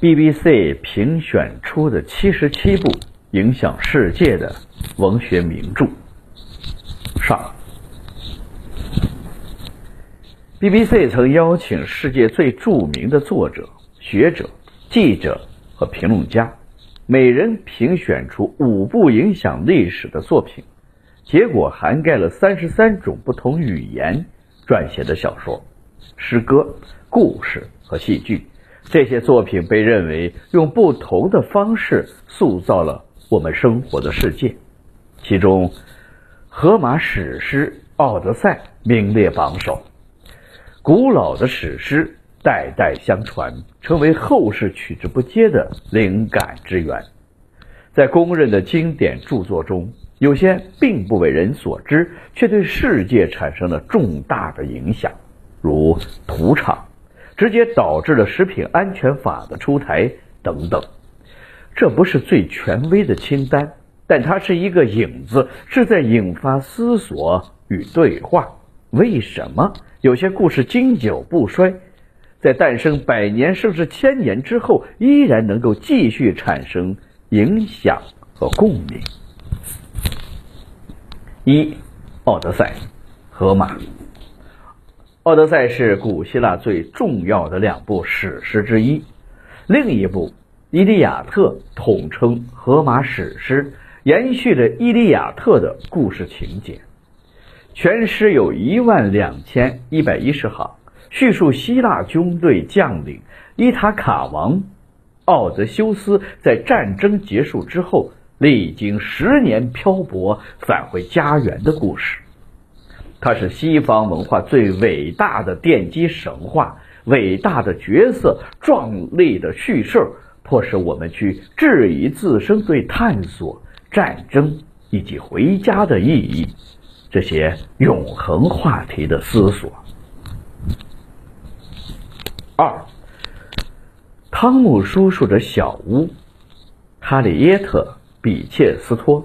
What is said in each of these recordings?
BBC 评选出的七十七部影响世界的文学名著。上，BBC 曾邀请世界最著名的作者、学者、记者和评论家，每人评选出五部影响历史的作品，结果涵盖了三十三种不同语言撰写的小说、诗歌、故事和戏剧。这些作品被认为用不同的方式塑造了我们生活的世界，其中，荷马史诗《奥德赛》名列榜首。古老的史诗代代相传，成为后世取之不竭的灵感之源。在公认的经典著作中，有些并不为人所知，却对世界产生了重大的影响，如《屠场》。直接导致了食品安全法的出台等等，这不是最权威的清单，但它是一个影子，是在引发思索与对话。为什么有些故事经久不衰，在诞生百年甚至千年之后，依然能够继续产生影响和共鸣？一，《奥德赛》，荷马。《奥德赛》是古希腊最重要的两部史诗之一，另一部《伊利亚特》统称荷马史诗，延续着《伊利亚特》的故事情节。全诗有一万两千一百一十行，叙述希腊军队将领伊塔卡王奥德修斯在战争结束之后，历经十年漂泊返回家园的故事。它是西方文化最伟大的奠基神话，伟大的角色，壮丽的叙事，迫使我们去质疑自身对探索、战争以及回家的意义这些永恒话题的思索。二，汤姆叔叔的小屋，哈里耶特·比切斯托。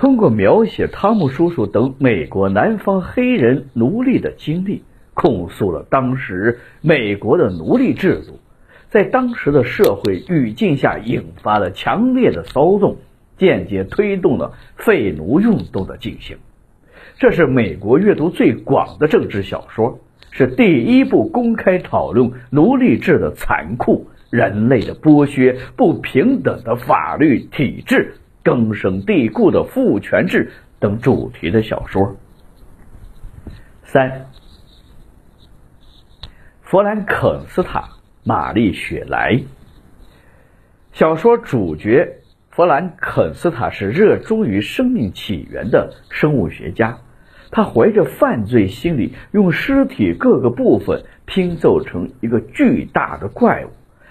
通过描写汤姆叔叔等美国南方黑人奴隶的经历，控诉了当时美国的奴隶制度，在当时的社会语境下引发了强烈的骚动，间接推动了废奴运动的进行。这是美国阅读最广的政治小说，是第一部公开讨论奴隶制的残酷、人类的剥削、不平等的法律体制。根深蒂固的父权制等主题的小说。三，弗兰肯斯坦·玛丽雪莱。小说主角弗兰肯斯坦是热衷于生命起源的生物学家，他怀着犯罪心理，用尸体各个部分拼凑成一个巨大的怪物。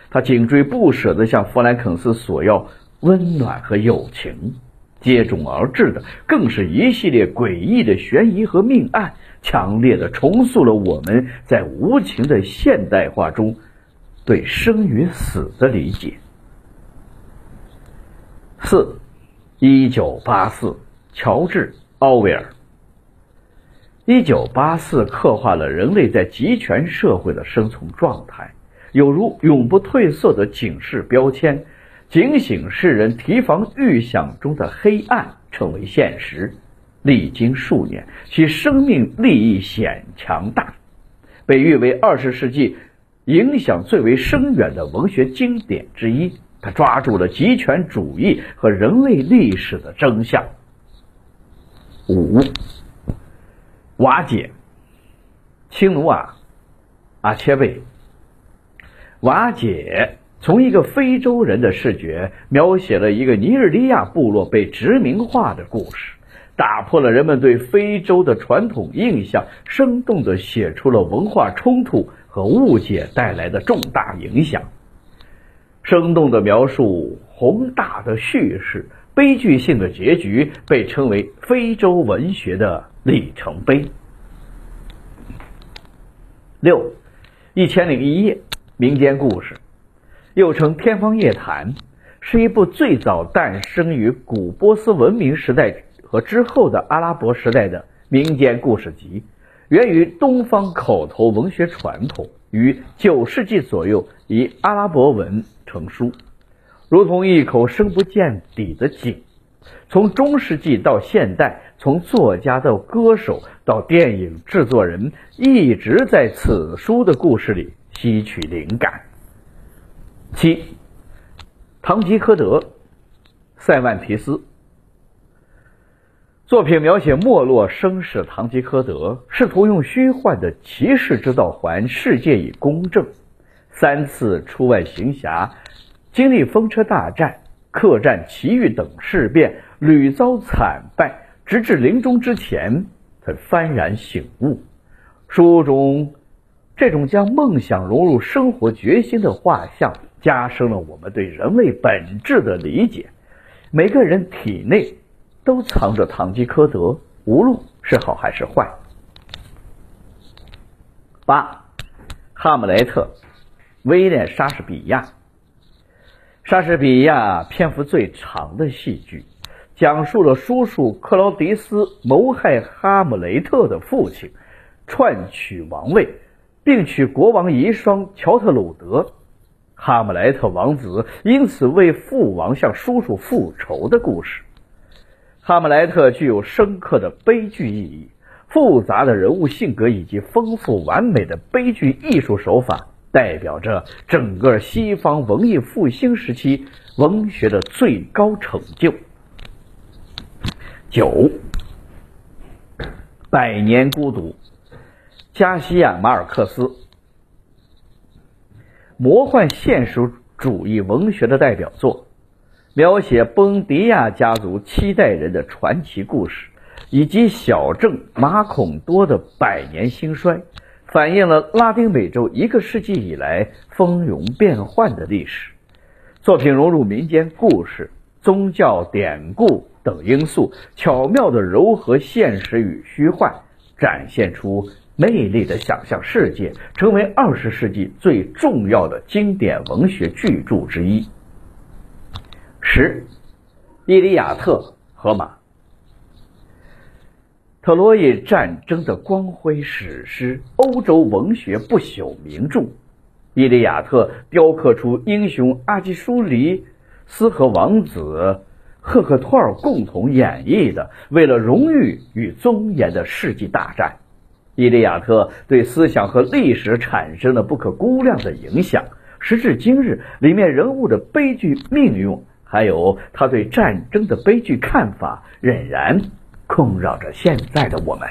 他紧追不舍地向弗兰肯斯索要。温暖和友情接踵而至的，更是一系列诡异的悬疑和命案，强烈的重塑了我们在无情的现代化中对生与死的理解。四，一九八四，乔治·奥威尔。一九八四刻画了人类在集权社会的生存状态，有如永不褪色的警示标签。警醒世人提防预想中的黑暗成为现实，历经数年，其生命利益显强大，被誉为二十世纪影响最为深远的文学经典之一。他抓住了极权主义和人类历史的真相。五，瓦解，青奴瓦，阿切贝，瓦解。从一个非洲人的视觉描写了一个尼日利亚部落被殖民化的故事，打破了人们对非洲的传统印象，生动地写出了文化冲突和误解带来的重大影响。生动的描述，宏大的叙事，悲剧性的结局，被称为非洲文学的里程碑。六，一千零一夜民间故事。又称《天方夜谭》，是一部最早诞生于古波斯文明时代和之后的阿拉伯时代的民间故事集，源于东方口头文学传统，于九世纪左右以阿拉伯文成书，如同一口深不见底的井。从中世纪到现代，从作家到歌手到电影制作人，一直在此书的故事里吸取灵感。七，《堂吉诃德》，塞万提斯。作品描写没落生士堂吉诃德，试图用虚幻的骑士之道还世界以公正。三次出外行侠，经历风车大战、客栈奇遇等事变，屡遭惨败，直至临终之前才幡然醒悟。书中这种将梦想融入生活决心的画像，加深了我们对人类本质的理解。每个人体内。都藏着堂吉诃德，无论是好还是坏。八，哈姆雷特，威廉莎士比亚。莎士比亚篇幅最长的戏剧，讲述了叔叔克劳迪斯谋害哈姆雷特的父亲，篡取王位，并娶国王遗孀乔特鲁德。哈姆雷特王子因此为父王向叔叔复仇的故事。哈姆莱特具有深刻的悲剧意义，复杂的人物性格以及丰富完美的悲剧艺术手法，代表着整个西方文艺复兴时期文学的最高成就。九，百年孤独，加西亚马尔克斯，魔幻现实主义文学的代表作。描写崩迪亚家族七代人的传奇故事，以及小镇马孔多的百年兴衰，反映了拉丁美洲一个世纪以来风云变幻的历史。作品融入民间故事、宗教典故等因素，巧妙地糅合现实与虚幻，展现出魅力的想象世界，成为二十世纪最重要的经典文学巨著之一。十，《伊利亚特》荷马，特洛伊战争的光辉史诗，欧洲文学不朽名著。《伊利亚特》雕刻出英雄阿基舒黎斯和王子赫克托尔共同演绎的为了荣誉与尊严的世纪大战。《伊利亚特》对思想和历史产生了不可估量的影响。时至今日，里面人物的悲剧命运。还有他对战争的悲剧看法，仍然困扰着现在的我们。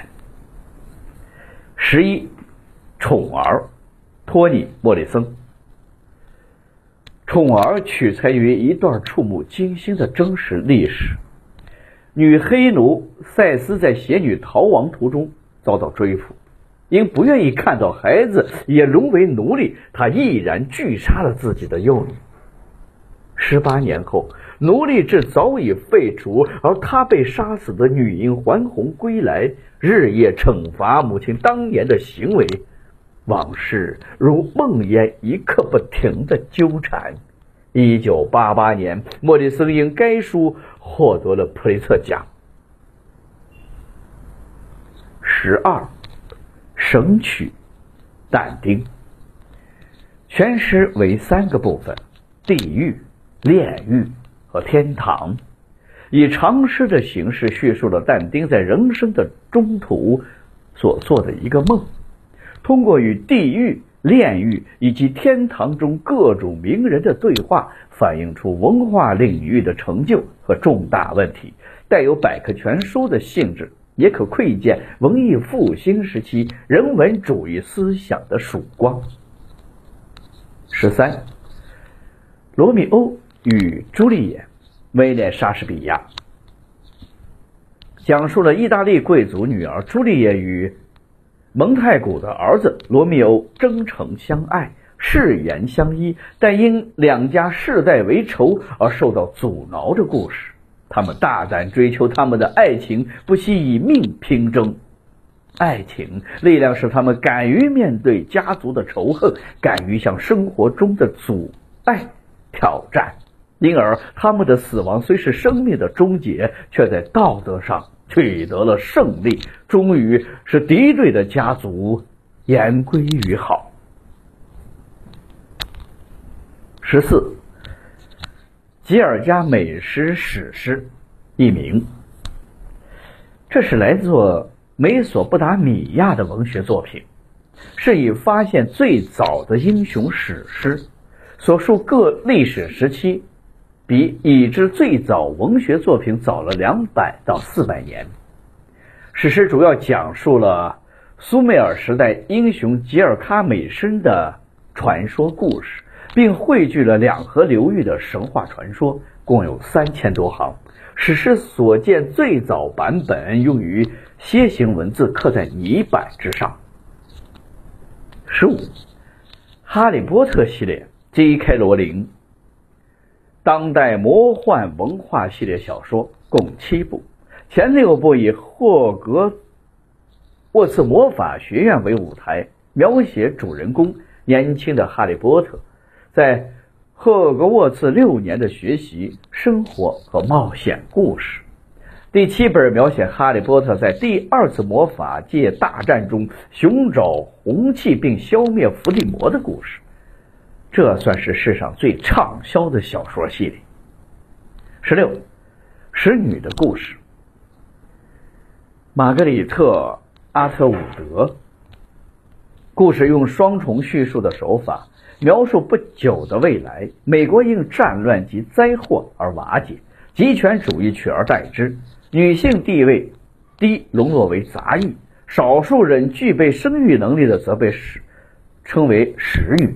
十一，宠儿，托尼·莫里森。宠儿取材于一段触目惊心的真实历史：女黑奴赛斯在邪女逃亡途中遭到追捕，因不愿意看到孩子也沦为奴隶，他毅然拒杀了自己的幼女。十八年后，奴隶制早已废除，而他被杀死的女婴还魂归来，日夜惩罚母亲当年的行为，往事如梦魇，一刻不停的纠缠。一九八八年，莫里森因该书获得了普利策奖。十二，神曲，但丁。全诗为三个部分：地狱。炼狱和天堂，以长诗的形式叙述了但丁在人生的中途所做的一个梦。通过与地狱、炼狱以及天堂中各种名人的对话，反映出文化领域的成就和重大问题，带有百科全书的性质，也可窥见文艺复兴时期人文主义思想的曙光。十三，罗密欧。与朱丽叶，威廉·莎士比亚讲述了意大利贵族女儿朱丽叶与蒙太古的儿子罗密欧真诚相爱、誓言相依，但因两家世代为仇而受到阻挠的故事。他们大胆追求他们的爱情，不惜以命拼争。爱情力量使他们敢于面对家族的仇恨，敢于向生活中的阻碍挑战。因而，他们的死亡虽是生命的终结，却在道德上取得了胜利，终于使敌对的家族言归于好。十四，吉尔加美什史诗，一名。这是来自美索不达米亚的文学作品，是以发现最早的英雄史诗，所述各历史时期比已知最早文学作品早了两百到四百年。史诗主要讲述了苏美尔时代英雄吉尔卡美什的传说故事。并汇聚了两河流域的神话传说，共有三千多行。史诗所见最早版本用于楔形文字，刻在泥板之上。十五，《哈利波特》系列，J.K. 罗琳，当代魔幻文化系列小说，共七部，前六部以霍格沃茨魔法学院为舞台，描写主人公年轻的哈利波特。在赫格沃茨六年的学习、生活和冒险故事。第七本描写哈利波特在第二次魔法界大战中寻找红气并消灭伏地魔的故事。这算是世上最畅销的小说系列。十六，使女的故事。玛格丽特·阿特伍德。故事用双重叙述的手法。描述不久的未来，美国因战乱及灾祸而瓦解，极权主义取而代之，女性地位低，沦落为杂役，少数人具备生育能力的则被使称为使女，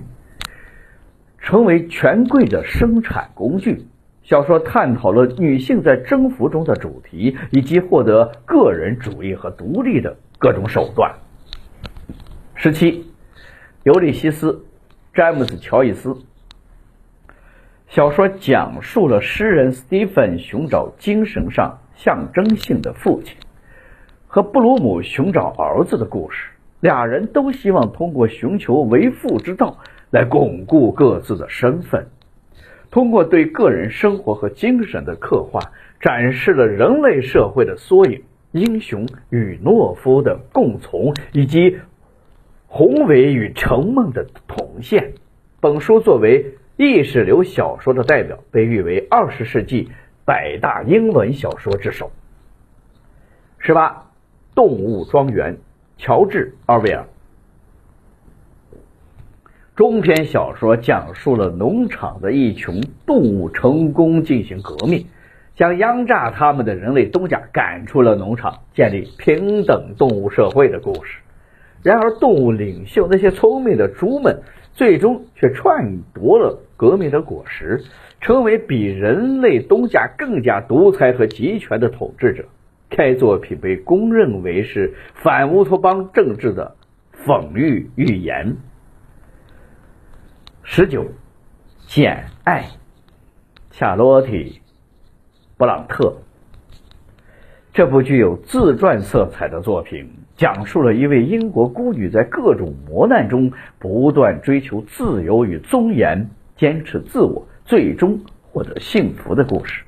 成为权贵的生产工具。小说探讨了女性在征服中的主题，以及获得个人主义和独立的各种手段。十七，《尤利西斯》。詹姆斯·乔伊斯小说讲述了诗人斯蒂芬寻找精神上象征性的父亲，和布鲁姆寻找儿子的故事。俩人都希望通过寻求为父之道来巩固各自的身份。通过对个人生活和精神的刻画，展示了人类社会的缩影：英雄与懦夫的共从，以及。宏伟与沉闷的铜线。本书作为意识流小说的代表，被誉为二十世纪百大英文小说之首。十八，《动物庄园》，乔治·奥威尔。中篇小说讲述了农场的一群动物成功进行革命，将压榨他们的人类东家赶出了农场，建立平等动物社会的故事。然而，动物领袖那些聪明的猪们，最终却篡夺了革命的果实，成为比人类东家更加独裁和集权的统治者。该作品被公认为是反乌托邦政治的讽喻预言。十九，《简爱》，夏洛蒂·布朗特。这部具有自传色彩的作品，讲述了一位英国孤女在各种磨难中不断追求自由与尊严，坚持自我，最终获得幸福的故事。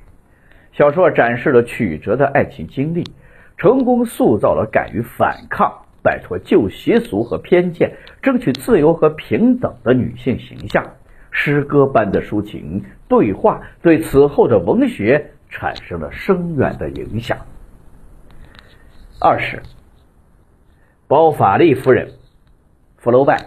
小说展示了曲折的爱情经历，成功塑造了敢于反抗、摆脱旧习俗和偏见、争取自由和平等的女性形象。诗歌般的抒情对话，对此后的文学产生了深远的影响。二十，包法利夫人，福楼拜。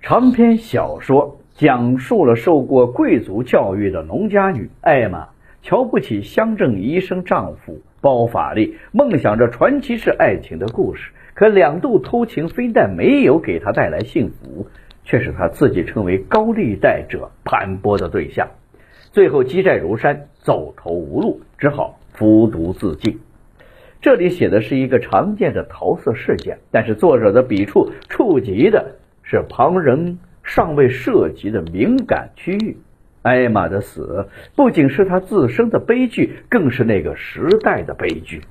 长篇小说讲述了受过贵族教育的农家女艾玛瞧不起乡镇医生丈夫包法利，梦想着传奇式爱情的故事。可两度偷情非但没有给她带来幸福，却使她自己成为高利贷者盘剥的对象，最后积债如山，走投无路，只好服毒自尽。这里写的是一个常见的桃色事件，但是作者的笔触触及的是旁人尚未涉及的敏感区域。艾玛的死不仅是他自身的悲剧，更是那个时代的悲剧。